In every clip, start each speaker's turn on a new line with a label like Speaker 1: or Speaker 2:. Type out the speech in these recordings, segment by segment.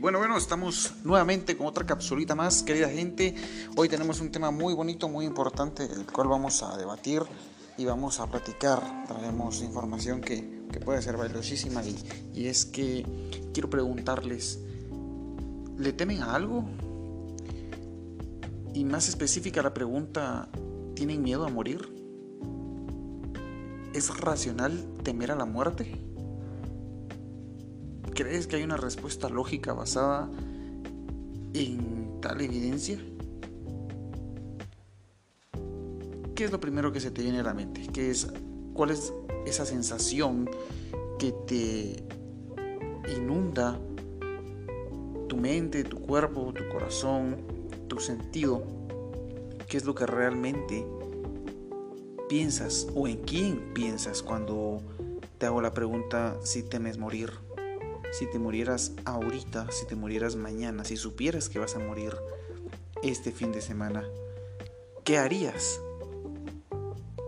Speaker 1: bueno, bueno, estamos nuevamente con otra capsulita más, querida gente. Hoy tenemos un tema muy bonito, muy importante, el cual vamos a debatir y vamos a platicar. Traemos información que, puede ser valiosísima y, y es que quiero preguntarles, ¿le temen a algo? Y más específica la pregunta, ¿tienen miedo a morir? ¿Es racional temer a la muerte? ¿Crees que hay una respuesta lógica basada en tal evidencia? ¿Qué es lo primero que se te viene a la mente? ¿Qué es, ¿Cuál es esa sensación que te inunda tu mente, tu cuerpo, tu corazón, tu sentido? ¿Qué es lo que realmente piensas o en quién piensas cuando te hago la pregunta si temes morir? Si te murieras ahorita, si te murieras mañana, si supieras que vas a morir este fin de semana, ¿qué harías?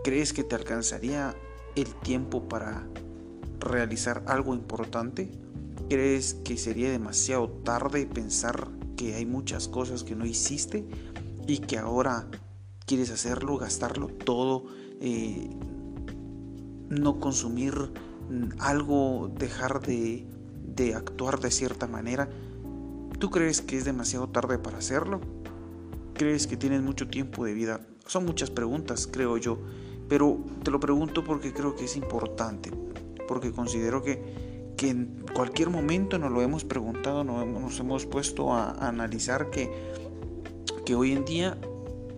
Speaker 1: ¿Crees que te alcanzaría el tiempo para realizar algo importante? ¿Crees que sería demasiado tarde pensar que hay muchas cosas que no hiciste y que ahora quieres hacerlo, gastarlo todo, eh, no consumir algo, dejar de de actuar de cierta manera, ¿tú crees que es demasiado tarde para hacerlo? ¿Crees que tienes mucho tiempo de vida? Son muchas preguntas, creo yo, pero te lo pregunto porque creo que es importante, porque considero que, que en cualquier momento nos lo hemos preguntado, nos hemos puesto a, analizar que, que hoy en día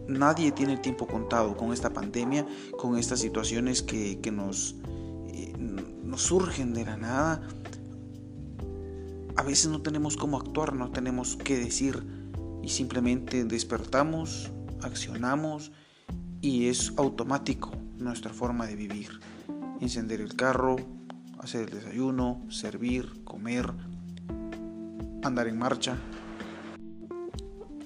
Speaker 1: nadie tiene tiempo contado con esta pandemia, con estas situaciones que, que nos, eh, nos surgen de la nada veces no tenemos cómo actuar, no tenemos qué decir y simplemente despertamos, accionamos y es automático nuestra forma de vivir. Encender el carro, hacer el desayuno, servir, comer, andar en marcha.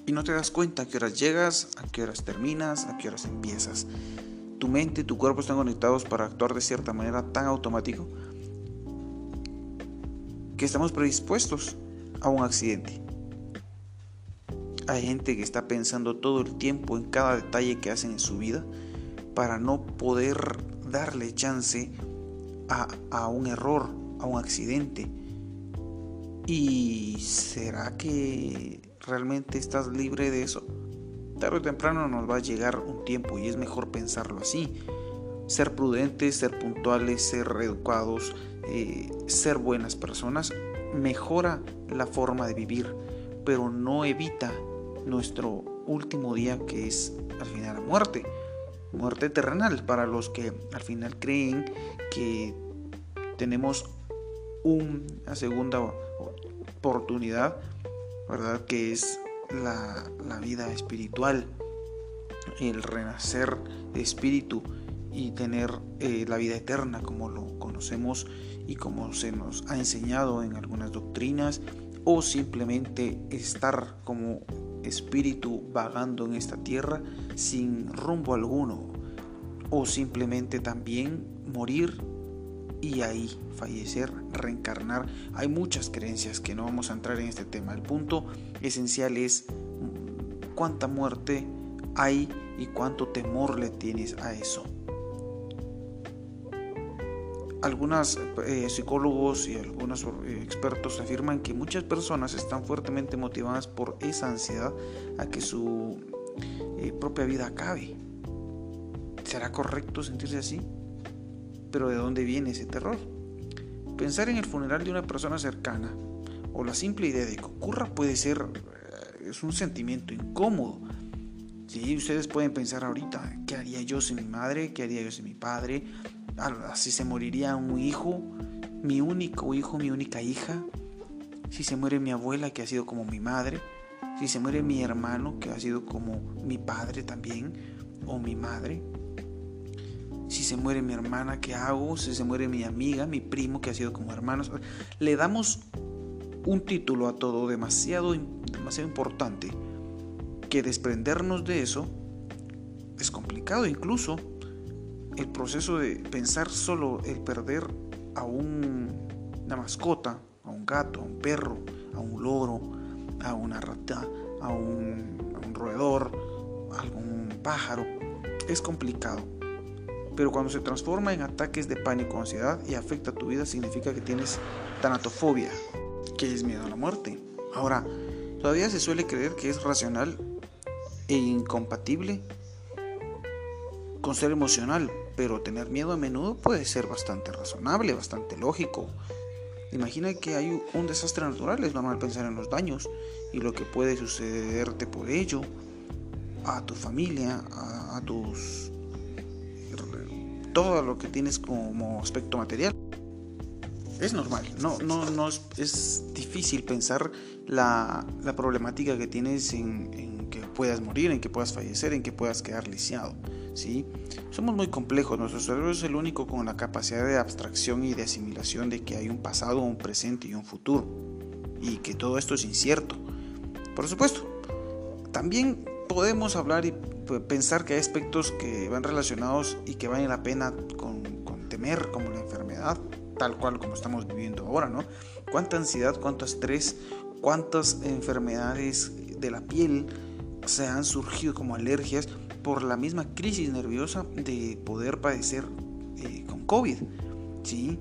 Speaker 1: Y no te das cuenta a qué horas llegas, a qué horas terminas, a qué horas empiezas. Tu mente y tu cuerpo están conectados para actuar de cierta manera tan automático que estamos predispuestos a un accidente. Hay gente que está pensando todo el tiempo en cada detalle que hacen en su vida para no poder darle chance a, un error, a un accidente. ¿Y será que realmente estás libre de eso? Tarde o temprano nos va a llegar un tiempo y es mejor pensarlo así. Ser prudentes, ser puntuales, ser educados, eh, ser buenas personas mejora la forma de vivir, pero no evita nuestro último día que es al final la muerte. Muerte terrenal para los que al final creen que tenemos una segunda oportunidad, ¿verdad? Que es la, vida espiritual, el renacer de espíritu y tener eh, la vida eterna como lo conocemos y como se nos ha enseñado en algunas doctrinas o simplemente estar como espíritu vagando en esta tierra sin rumbo alguno o simplemente también morir y ahí fallecer, reencarnar. Hay muchas creencias que no vamos a entrar en este tema. El punto esencial es cuánta muerte hay y cuánto temor le tienes a eso algunos eh, psicólogos y algunos eh, expertos afirman que muchas personas están fuertemente motivadas por esa ansiedad a que su eh, propia vida acabe. ¿Será correcto sentirse así? Pero ¿de dónde viene ese terror? Pensar en el funeral de una persona cercana o la simple idea de que ocurra puede ser es un sentimiento incómodo. Si ustedes pueden pensar ahorita, ¿qué haría yo sin mi madre? ¿Qué haría yo sin mi padre? Si se moriría un hijo, mi único hijo, mi única hija, si se muere mi abuela que ha sido como mi madre, si se muere mi hermano que ha sido como mi padre también, o mi madre, si se muere mi hermana, ¿qué hago? Si se muere mi amiga, mi primo que ha sido como hermanos, le damos un título a todo demasiado, demasiado importante que desprendernos de eso es complicado incluso el proceso de pensar solo el perder a una mascota, a un gato, a un perro, a un loro, a una rata, a un, un roedor, a algún pájaro. Es complicado. Pero cuando se transforma en ataques de pánico ansiedad y afecta tu vida, significa que tienes tanatofobia, que es miedo a la muerte. Ahora, todavía se suele creer que es racional e incompatible con ser emocional, pero tener miedo a menudo puede ser bastante razonable, bastante lógico. Imagina que hay un desastre natural, es normal pensar en los daños y lo que puede sucederte por ello, a tu familia, a, tus... todo lo que tienes como aspecto material. Es normal, no, no, no es, difícil pensar la, problemática que tienes en, en que puedas morir, en que puedas fallecer, en que puedas quedar lisiado. ¿Sí? Somos muy complejos, nuestro cerebro es el único con la capacidad de abstracción y de asimilación de que hay un pasado, un presente y un futuro, y que todo esto es incierto. Por supuesto, también podemos hablar y pensar que hay aspectos que van relacionados y que valen la pena con, con temer, como la enfermedad, tal cual como estamos viviendo ahora, ¿no? Cuánta ansiedad, cuánto estrés, cuántas enfermedades de la piel se han surgido como alergias por la misma crisis nerviosa de poder padecer eh, con COVID. ¿sí?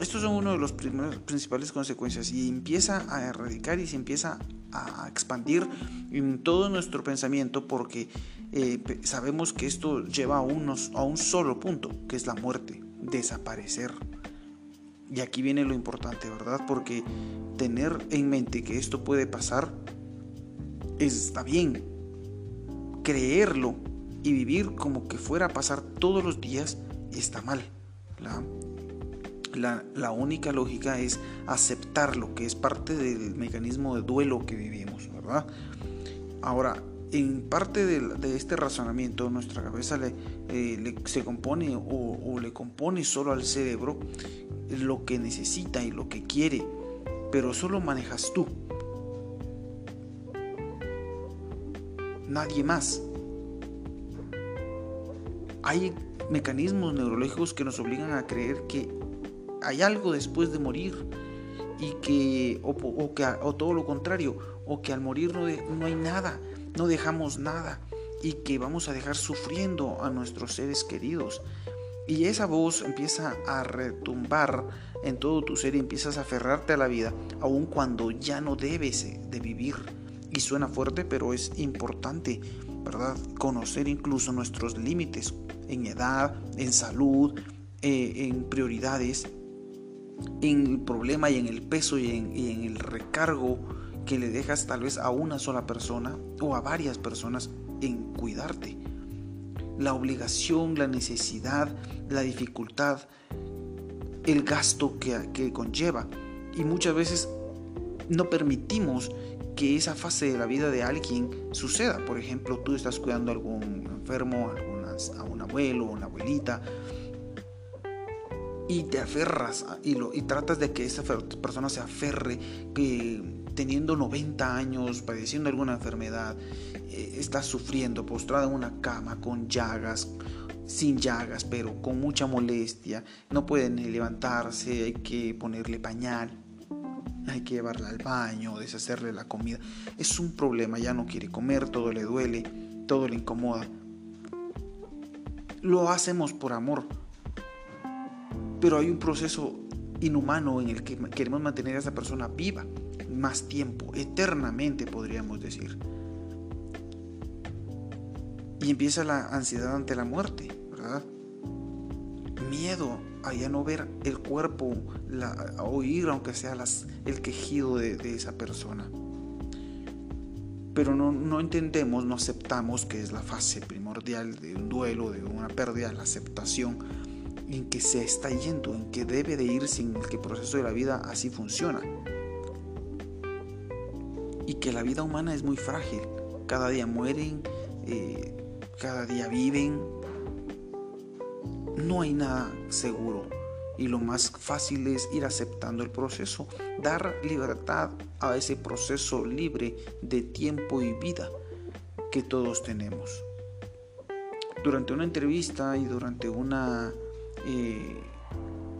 Speaker 1: Estos son uno de los principales consecuencias y empieza a erradicar y se empieza a expandir en todo nuestro pensamiento porque eh, sabemos que esto lleva a, unos, a un solo punto, que es la muerte, desaparecer. Y aquí viene lo importante, ¿verdad? Porque tener en mente que esto puede pasar está bien, creerlo y vivir como que fuera a pasar todos los días está mal. La, la, única lógica es aceptarlo, que es parte del mecanismo de duelo que vivimos, ¿verdad? Ahora, en parte de, este razonamiento, nuestra cabeza le, eh, se compone o, o, le compone solo al cerebro lo que necesita y lo que quiere, pero solo manejas tú. Nadie más. Hay mecanismos neurológicos que nos obligan a creer que hay algo después de morir y que o, que, o todo lo contrario, o que al morir no, no hay nada, no dejamos nada y que vamos a dejar sufriendo a nuestros seres queridos. Y esa voz empieza a retumbar en todo tu ser y empiezas a aferrarte a la vida, aun cuando ya no debes de vivir y suena fuerte, pero es importante, ¿verdad? Conocer incluso nuestros límites en edad, en salud, eh, en prioridades, en el problema y en el peso y en, y en el recargo que le dejas tal vez a una sola persona o a varias personas en cuidarte. La obligación, la necesidad, la dificultad, el gasto que, que conlleva. Y muchas veces no permitimos que esa fase de la vida de alguien suceda. Por ejemplo, tú estás cuidando a algún enfermo, a un abuelo, una abuelita, y te aferras y, lo, y tratas de que esa persona se aferre, que teniendo 90 años, padeciendo alguna enfermedad, eh, está sufriendo, postrada en una cama con llagas, sin llagas, pero con mucha molestia, no puede ni levantarse, hay que ponerle pañal hay que llevarla al baño, deshacerle la comida. Es un problema, ya no quiere comer, todo le duele, todo le incomoda. Lo hacemos por amor, pero hay un proceso inhumano en el que queremos mantener a esa persona viva más tiempo, eternamente podríamos decir. Y empieza la ansiedad ante la muerte, ¿verdad? Miedo a ya no ver el cuerpo, a oír aunque sea el quejido de, esa persona. Pero no, no, entendemos, no aceptamos que es la fase primordial de un duelo, de una pérdida, la aceptación en que se está yendo, en que debe de ir sin que el proceso de la vida así funciona. Y que la vida humana es muy frágil. Cada día mueren, eh, cada día viven, no hay nada seguro y lo más fácil es ir aceptando el proceso, dar libertad a ese proceso libre de tiempo y vida que todos tenemos. Durante una entrevista y durante una eh,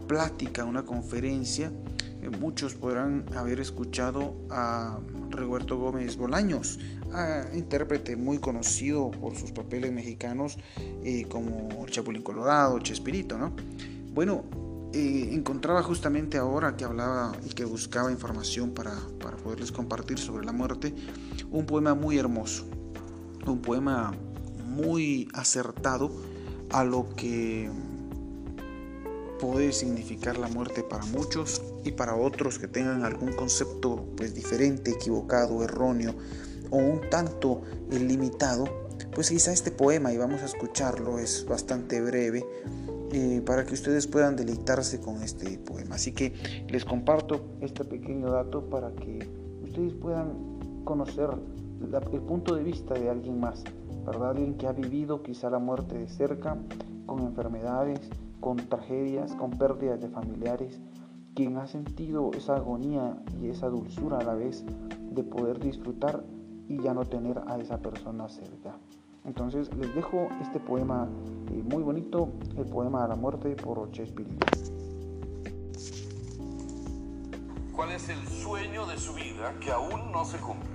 Speaker 1: plática, una conferencia, muchos podrán haber escuchado a Roberto Gómez Bolaños, intérprete muy conocido por sus papeles mexicanos eh, como Chapulín Colorado, Chespirito, ¿no? Bueno, eh, encontraba justamente ahora que hablaba y que buscaba información para, para poderles compartir sobre la muerte, un poema muy hermoso, un poema muy acertado a lo que puede significar la muerte para muchos y para otros que tengan algún concepto pues diferente, equivocado, erróneo o un tanto limitado, pues quizá este poema y vamos a escucharlo es bastante breve eh, para que ustedes puedan deleitarse con este poema. Así que les comparto este pequeño dato para que ustedes puedan conocer el punto de vista de alguien más, ¿verdad? Alguien que ha vivido quizá la muerte de cerca, con enfermedades, con tragedias, con pérdidas de familiares, quien ha sentido esa agonía y esa dulzura a la vez de poder disfrutar y ya no tener a esa persona cerca. Entonces les dejo este poema eh, muy bonito, el poema de la muerte por Chespirito.
Speaker 2: ¿Cuál es el sueño de su vida que aún no se cumple?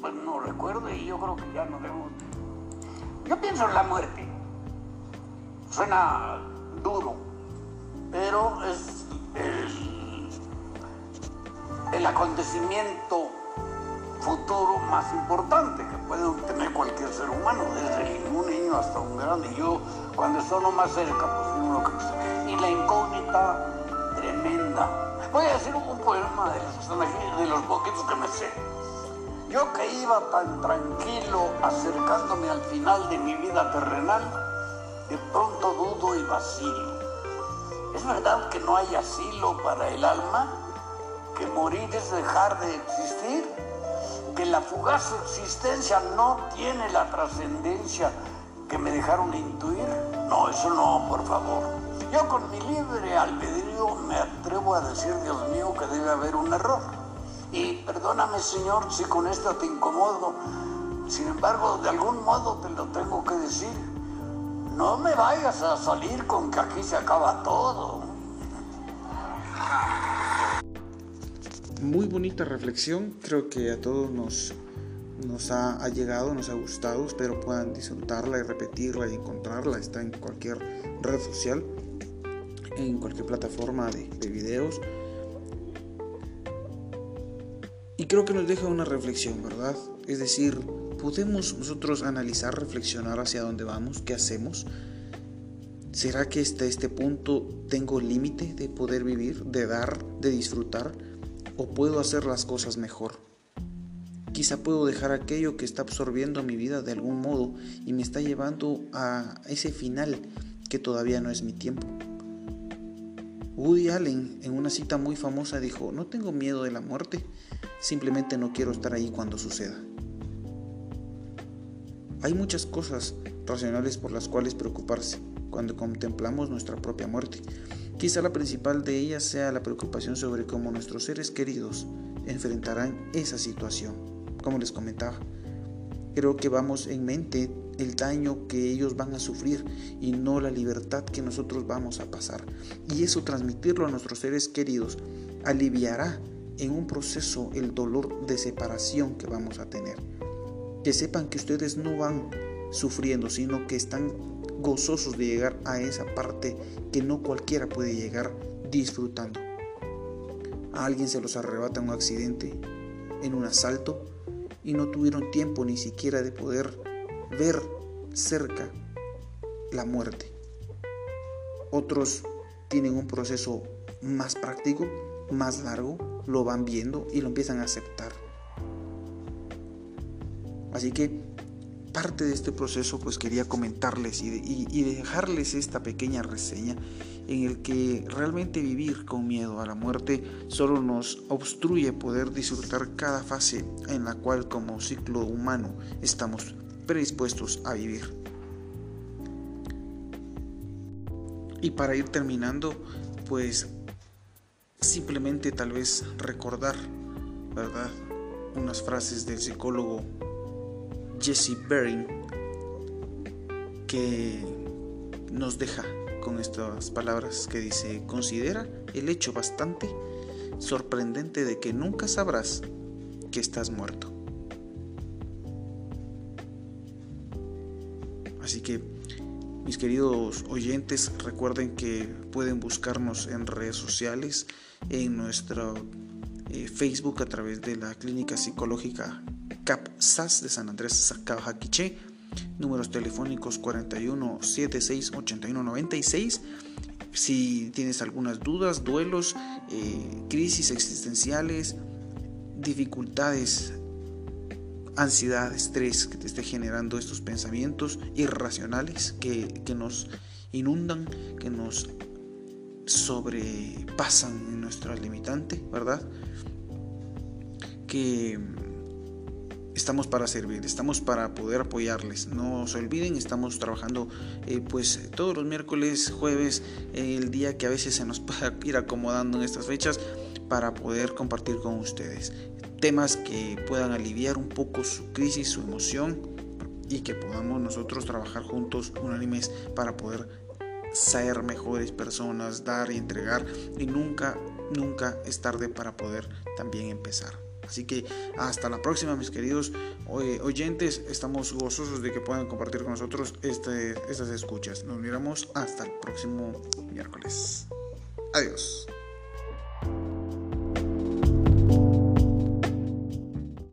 Speaker 3: Pues no recuerdo y yo creo que ya no debo. Yo pienso en la muerte. Suena duro, pero es el, el acontecimiento futuro más importante que puede tener cualquier ser humano, desde un niño hasta un grande. Yo, cuando estoy más cerca, pues uno que... Y la incógnita tremenda. Voy a decir un poema de los, de los poquitos que me sé. Yo que iba tan tranquilo acercándome al final de mi vida terrenal, de pronto dudo y vacilo. ¿Es verdad que no hay asilo para el alma? ¿Que morir es dejar de existir? ¿Que la fugaz existencia no tiene la trascendencia que me dejaron intuir? No, eso no, por favor. Yo con mi libre albedrío me atrevo a decir, Dios mío, que debe haber un error. Y perdóname, Señor, si con esto te incomodo. Sin embargo, de algún modo te lo tengo que decir no me vayas a salir con que aquí se acaba todo.
Speaker 1: Muy bonita reflexión, creo que a todos nos, nos ha, llegado, nos ha gustado, espero puedan disfrutarla y repetirla y encontrarla, está en cualquier red social, en cualquier plataforma de, de videos. Y creo que nos deja una reflexión, ¿verdad? Es decir, ¿Podemos nosotros analizar, reflexionar hacia dónde vamos? ¿Qué hacemos? ¿Será que hasta este punto tengo límite de poder vivir, de dar, de disfrutar? ¿O puedo hacer las cosas mejor? Quizá puedo dejar aquello que está absorbiendo mi vida de algún modo y me está llevando a ese final que todavía no es mi tiempo. Woody Allen en una cita muy famosa dijo, no tengo miedo de la muerte, simplemente no quiero estar ahí cuando suceda. Hay muchas cosas racionales por las cuales preocuparse cuando contemplamos nuestra propia muerte. Quizá la principal de ellas sea la preocupación sobre cómo nuestros seres queridos enfrentarán esa situación. Como les comentaba, creo que vamos en mente el daño que ellos van a sufrir y no la libertad que nosotros vamos a pasar. Y eso transmitirlo a nuestros seres queridos aliviará en un proceso el dolor de separación que vamos a tener que sepan que ustedes no van sufriendo, sino que están gozosos de llegar a esa parte que no cualquiera puede llegar disfrutando. A alguien se los arrebata un accidente, en un asalto, y no tuvieron tiempo ni siquiera de poder ver cerca la muerte. Otros tienen un proceso más práctico, más largo, lo van viendo y lo empiezan a aceptar. Así que parte de este proceso pues quería comentarles y, dejarles esta pequeña reseña en el que realmente vivir con miedo a la muerte solo nos obstruye poder disfrutar cada fase en la cual como ciclo humano estamos predispuestos a vivir. Y para ir terminando, pues simplemente tal vez recordar, ¿verdad? Unas frases del psicólogo Jesse Bering que nos deja con estas palabras que dice, considera el hecho bastante sorprendente de que nunca sabrás que estás muerto. Así que, mis queridos oyentes, recuerden que pueden buscarnos en redes sociales, en nuestro eh, Facebook a través de la Clínica Psicológica CAPSAS de San Andrés Sacajaquiche, números telefónicos 41 76 81 96. Si tienes algunas dudas, duelos, eh, crisis existenciales, dificultades ansiedad, estrés que te esté generando estos pensamientos irracionales que, que nos inundan, que nos sobrepasan en nuestra limitante, ¿verdad? Que estamos para servir, estamos para poder apoyarles. No se olviden, estamos trabajando eh, pues todos los miércoles, jueves, el día que a veces se nos pueda ir acomodando en estas fechas para poder compartir con ustedes temas que puedan aliviar un poco su crisis, su emoción y que podamos nosotros trabajar juntos unánimes para poder ser mejores personas, dar y entregar y nunca, nunca es tarde para poder también empezar. Así que hasta la próxima, mis queridos oyentes. Estamos gozosos de que puedan compartir con nosotros este, estas escuchas. Nos miramos hasta el próximo miércoles. Adiós.